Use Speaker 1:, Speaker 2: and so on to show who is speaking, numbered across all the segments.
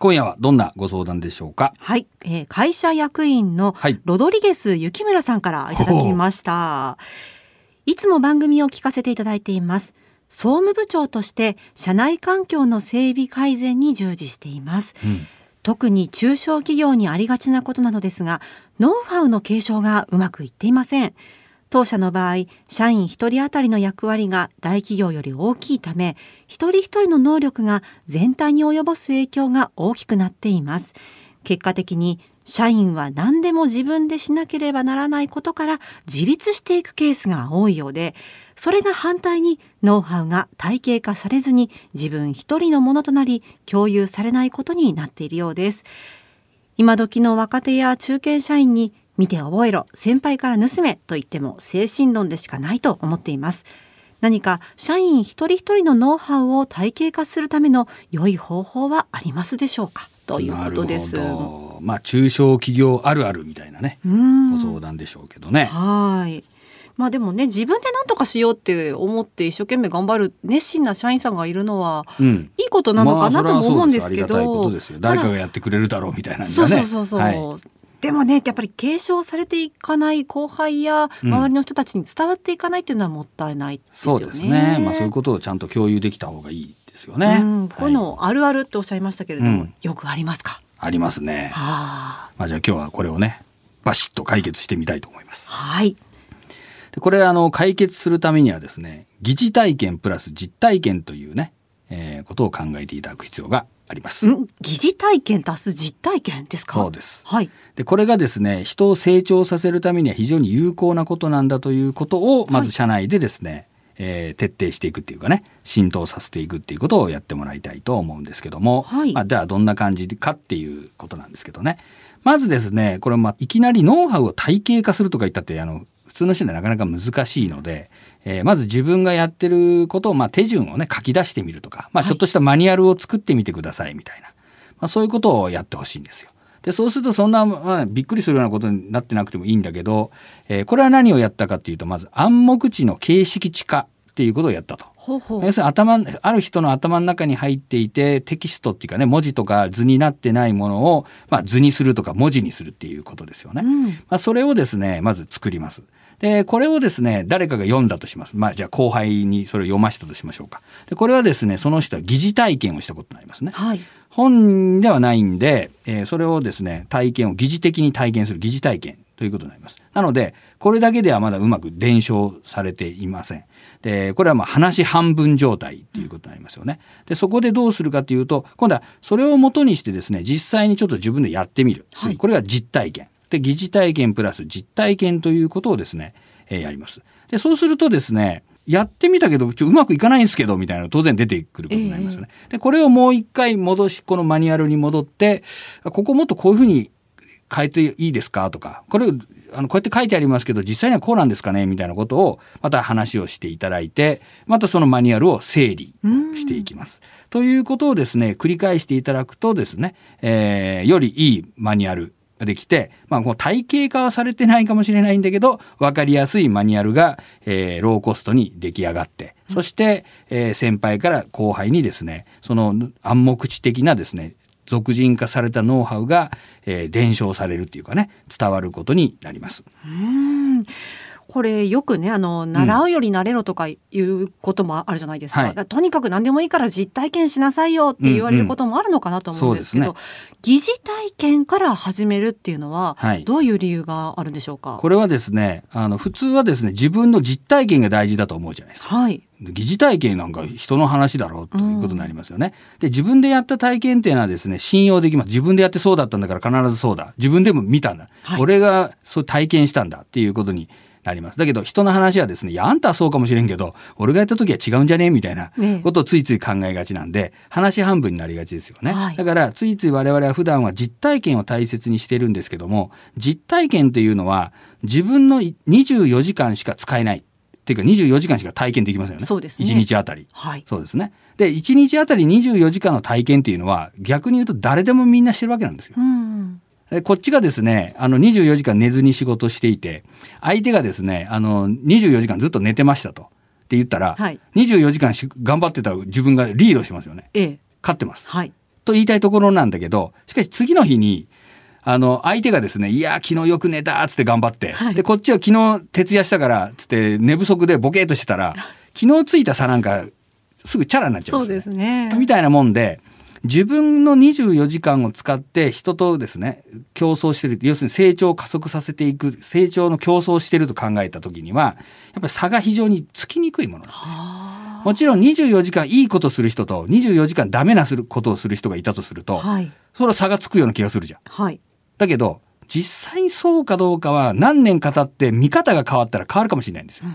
Speaker 1: 今夜はどんなご相談でしょうか？
Speaker 2: はい、えー会社役員の
Speaker 1: はい
Speaker 2: ロドリゲス雪村さんからいただきました。いつも番組を聞かせていただいています。総務部長として社内環境の整備改善に従事しています。
Speaker 1: うん
Speaker 2: 特に中小企業にありがちなことなのですが、ノウハウの継承がうまくいっていません。当社の場合、社員一人当たりの役割が大企業より大きいため、一人一人の能力が全体に及ぼす影響が大きくなっています。結果的に、社員は何でも自分でしなければならないことから自立していくケースが多いようで、それが反対にノウハウが体系化されずに自分一人のものとなり共有されないことになっているようです。今時の若手や中堅社員に見て覚えろ、先輩から盗めと言っても精神論でしかないと思っています。何か社員一人一人のノウハウを体系化するための良い方法はありますでしょうか？ということです。
Speaker 1: なるほどまあ中小企業あるあるみたいなね
Speaker 2: うん
Speaker 1: ご相談でしょうけどね。
Speaker 2: はい。まあでもね自分で何とかしようって思って一生懸命頑張る熱心な社員さんがいるのは
Speaker 1: うん。
Speaker 2: いいことなのかなとも思うんですけど、
Speaker 1: とですよ。誰かがやってくれるだろうみたいなん
Speaker 2: そう。そうそうそう。
Speaker 1: はい
Speaker 2: でもねやっぱり継承されていかない後輩や
Speaker 1: うん
Speaker 2: 周りの人たちに伝わっていかないっていうのはもったいないですよね。
Speaker 1: そうですね。まあそういうことをちゃんと共有できた方がいいですよね。
Speaker 2: うんこういうのあるあるっておっしゃいましたけれども、
Speaker 1: うん
Speaker 2: よくありますか？
Speaker 1: ありますね。
Speaker 2: はあ、
Speaker 1: まあじゃあ今日はこれをねバシッと解決してみたいと思います。
Speaker 2: はい。
Speaker 1: でこれあの解決するためにはですね疑似体験プラス実体験というね、えーことを考えていただく必要があります。
Speaker 2: ん疑似体験足す実体験ですか？
Speaker 1: そうです
Speaker 2: はい。
Speaker 1: でこれがですね人を成長させるためには非常に有効なことなんだということをまず社内でですね、えー徹底していくっていうかね浸透させていくっていうことをやってもらいたいと思うんですけども、
Speaker 2: はい
Speaker 1: まあ、ではどんな感じかっていうことなんですけどねまずですねこれまあいきなりノウハウを体系化するとか言ったってあの普通の人にはなかなか難しいので、えーまず自分がやってることを、まあ、手順をね書き出してみるとか、まあ、
Speaker 2: はい
Speaker 1: ちょっとしたマニュアルを作ってみてくださいみたいな、まあ、そういうことをやってほしいんですよ。でそうするとそんな、まあ、びっくりするようなことになってなくてもいいんだけど、えーこれは何をやったかっていうとまず暗黙知の形式知化っていうことをやったと。
Speaker 2: ほうほう。
Speaker 1: 要するに頭ある人の頭の中に入っていてテキストっていうかね文字とか図になってないものを、まあ、図にするとか文字にするっていうことですよね。
Speaker 2: うん
Speaker 1: まあ、それをですねまず作ります。でこれをですね誰かが読んだとします。まあじゃあ後輩にそれを読ましたとしましょうか。でこれはですねその人は疑似体験をしたことになりますね。
Speaker 2: はい。
Speaker 1: 本ではないんで、えーそれをですね体験を疑似的に体験する疑似体験ということになります。なのでこれだけではまだうまく伝承されていません。でこれはまあ話半分状態っていうことになりますよね。でそこでどうするかというと今度はそれをもとにしてですね実際にちょっと自分でやってみる。
Speaker 2: はい
Speaker 1: これが実体験。で疑似体験プラス実体験ということをですね、えーやります。でそうするとですねやってみたけどちょうまくいかないんですけどみたいな当然出てくることになりますよね。でこれをもう一回戻しこのマニュアルに戻ってあここもっとこういうふうに変えていいですか？とかこれあのこうやって書いてありますけど実際にはこうなんですかね？みたいなことをまた話をしていただいてまたそのマニュアルを整理していきます。ということをですね繰り返していただくとですね、えーよりいいマニュアルができて、まあ、こう体系化はされてないかもしれないんだけど分かりやすいマニュアルが、えーローコストに出来上がってそして、えー先輩から後輩にですねその暗黙知的なですね俗人化されたノウハウが、えー伝承されるっていうかね伝わることになります。
Speaker 2: うんこれよくねあの習うより慣れろとかいうこともあるじゃないですか,、
Speaker 1: はい。
Speaker 2: とにかく何でもいいから実体験しなさいよって言われることもあるのかなと思うんですけど、
Speaker 1: うんうん
Speaker 2: 疑似体験から始めるっていうのは、
Speaker 1: はい。
Speaker 2: どういう理由があるんでしょうか？
Speaker 1: これはですねあの普通はですね自分の実体験が大事だと思うじゃないですか。
Speaker 2: はい。
Speaker 1: 疑似体験なんか人の話だろうということになりますよね。で自分でやった体験っていうのはですね信用できます。自分でやってそうだったんだから必ずそうだ。自分でも見たんだ、
Speaker 2: はい。
Speaker 1: 俺がそう体験したんだっていうことになります。だけど人の話はですねいやあんたはそうかもしれんけど俺がやった時は違うんじゃね？えみたいなことをついつい考えがちなんで話半分になりがちですよね、
Speaker 2: はい。
Speaker 1: だからついつい我々は普段は実体験を大切にしてるんですけども実体験っていうのは自分のい24時間しか使えない。っていうか24時間しか体験できませんよね。
Speaker 2: そうですね。
Speaker 1: 1日あたり。
Speaker 2: はい。
Speaker 1: そうですね。で、1日あたり24時間の体験っていうのは、逆に言うと誰でもみんなしてるわけなんですよ。
Speaker 2: うん。
Speaker 1: でこっちがですね、あの24時間寝ずに仕事していて、相手がですね、あの24時間ずっと寝てましたと。って言ったら、
Speaker 2: はい
Speaker 1: 24時間し頑張ってた自分がリードしますよね。
Speaker 2: ええ
Speaker 1: 勝ってます。
Speaker 2: はい
Speaker 1: と言いたいところなんだけど、しかし次の日に、あの、相手がですね、いや、昨日よく寝たっつって頑張って、
Speaker 2: はい
Speaker 1: で、こっちは昨日徹夜したから、つって寝不足でボケーっとしてたら、昨日ついた差なんか、すぐチャラになっちゃうん
Speaker 2: そう
Speaker 1: です
Speaker 2: ね。
Speaker 1: みたいなもんで、自分の24時間を使って人とですね、競争してる。要するに成長を加速させていく、成長の競争をしてると考えた時には、やっぱり差が非常につきにくいものなんですよ。
Speaker 2: は
Speaker 1: もちろん24時間いいことする人と24時間ダメなすることをする人がいたとすると、
Speaker 2: あはい。
Speaker 1: それは差がつくような気がするじゃん。
Speaker 2: はい。
Speaker 1: だけど、実際にそうかどうかは何年か経って見方が変わったら変わるかもしれないんですよ。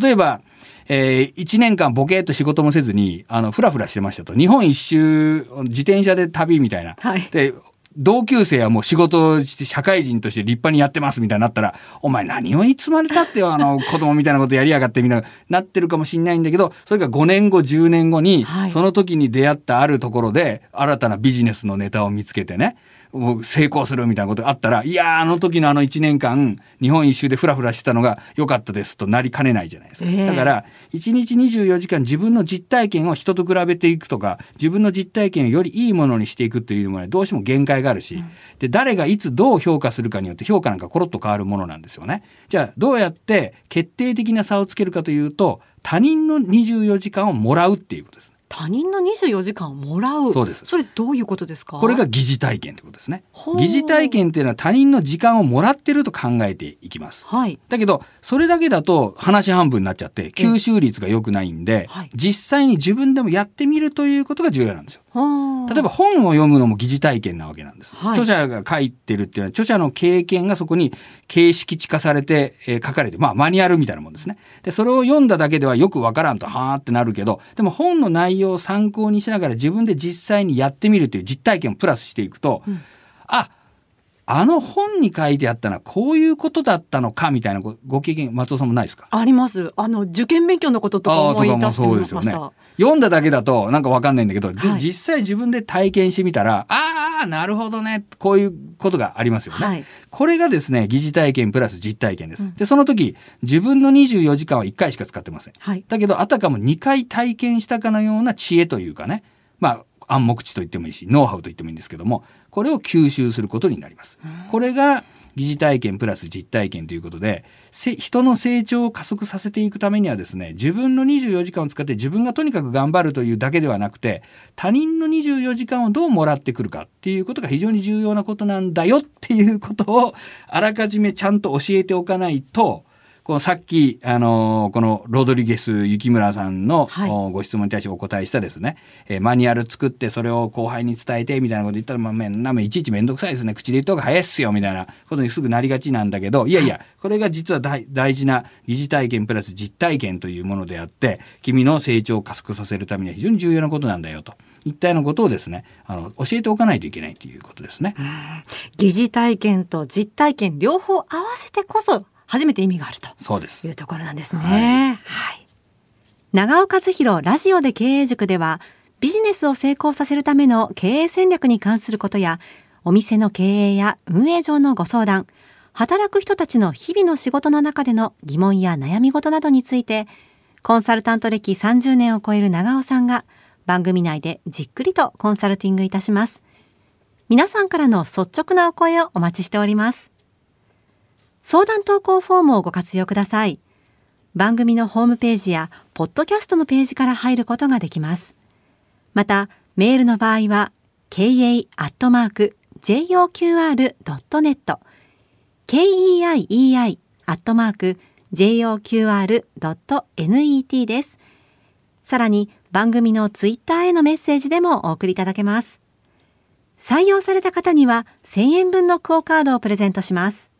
Speaker 1: 例えば、えー、1年間ボケーっと仕事もせずに、あの、ふらふらしてましたと。日本一周、自転車で旅みたいな。
Speaker 2: はい
Speaker 1: で、同級生はもう仕事をして社会人として立派にやってますみたいになったら、お前何をいつまで経ってよ、あの、子供みたいなことやりやがってみたいな、なってるかもしれないんだけど、それが5年後、10年後に、
Speaker 2: はい
Speaker 1: その時に出会ったあるところで、新たなビジネスのネタを見つけてね、成功するみたいなことがあったら、いやー、あの時のあの1年間、日本一周でフラフラしてたのが良かったですとなりかねないじゃないですか。
Speaker 2: ええ
Speaker 1: だから、1日24時間自分の実体験を人と比べていくとか、自分の実体験をよりいいものにしていくっていうのはどうしても限界があるし、で、誰がいつどう評価するかによって評価なんかコロッと変わるものなんですよね。じゃあ、どうやって決定的な差をつけるかというと、他人の24時間をもらうっていうことです。
Speaker 2: 他人の24時間をもらう。
Speaker 1: そうです
Speaker 2: それどういうことですか？
Speaker 1: これが疑似体験ってことですね疑似体験っていうのは他人の時間をもらってると考えていきます。
Speaker 2: はい。
Speaker 1: だけど、それだけだと話半分になっちゃって、吸収率が良くないんで、
Speaker 2: はい
Speaker 1: 実際に自分でもやってみるということが重要なんですよ。例え
Speaker 2: ば、
Speaker 1: ば本を読むのも疑似体験なわけなんです。
Speaker 2: はい
Speaker 1: 著者が書いてるっていうのは、著者の経験がそこに形式値化されて、えー書かれて、まあマニュアルみたいなもんですね。で、それを読んだだけではよくわからんと、はーってなるけど、でも本の内容を参考にしながら自分で実際にやってみるという実体験をプラスしていくと、あ、あの本に書いてあったのはこういうことだったのかみたいなごご経験、松尾さんもないですか？
Speaker 2: あります。あの、受験勉強のこととか思い出してみました。
Speaker 1: 読んだだけだとなんかわかんないんだけど、で
Speaker 2: はい
Speaker 1: 実際自分で体験してみたら、ああ、なるほどね。こういうことがありますよね。
Speaker 2: はい
Speaker 1: これがですね、疑似体験プラス実体験です。で、その時、自分の24時間は1回しか使ってません。
Speaker 2: はい。
Speaker 1: だけど、あたかも2回体験したかのような知恵というかね、まあ、暗黙知と言ってもいいし、ノウハウと言ってもいいんですけども、これを吸収することになります。これが疑似体験プラス実体験ということで、せ人の成長を加速させていくためにはですね、自分の24時間を使って自分がとにかく頑張るというだけではなくて、他人の24時間をどうもらってくるかっていうことが非常に重要なことなんだよっていうことを、あらかじめちゃんと教えておかないと、このさっき、あのーこのロドリゲス雪村さんの、ご質問に対してお答えしたですね、えーマニュアル作ってそれを後輩に伝えてみたいなこと言ったら、まあ、めんなめいちいちめんどくさいですね。口で言った方が早いっすよみたいなことにすぐなりがちなんだけど、いやいや、これが実は大大事な疑似体験プラス実体験というものであって、君の成長を加速させるためには非常に重要なことなんだよと。いったようなことをですね、あの、教えておかないといけないということですね。
Speaker 2: 疑似体験と実体験両方合わせてこそ初めて意味があると
Speaker 1: そうです
Speaker 2: いう。ところなんですね。はい。長尾和弘ラジオで経営塾ではビジネスを成功させるための経営戦略に関することやお店の経営や運営上のご相談、働く人たちの日々の仕事の中での疑問や悩み事などについてコンサルタント歴30年を超える長尾さんが番組内でじっくりとコンサルティングいたします。皆さんからの率直なお声をお待ちしております。相談投稿フォームをご活用ください。番組のホームページやポッドキャストのページから入ることができます。また、メールの場合は kei.joqr.net keii.joqr.net です。さらに番組のツイッターへのメッセージでもお送りいただけます。採用された方には1000円分のクオカードをプレゼントします。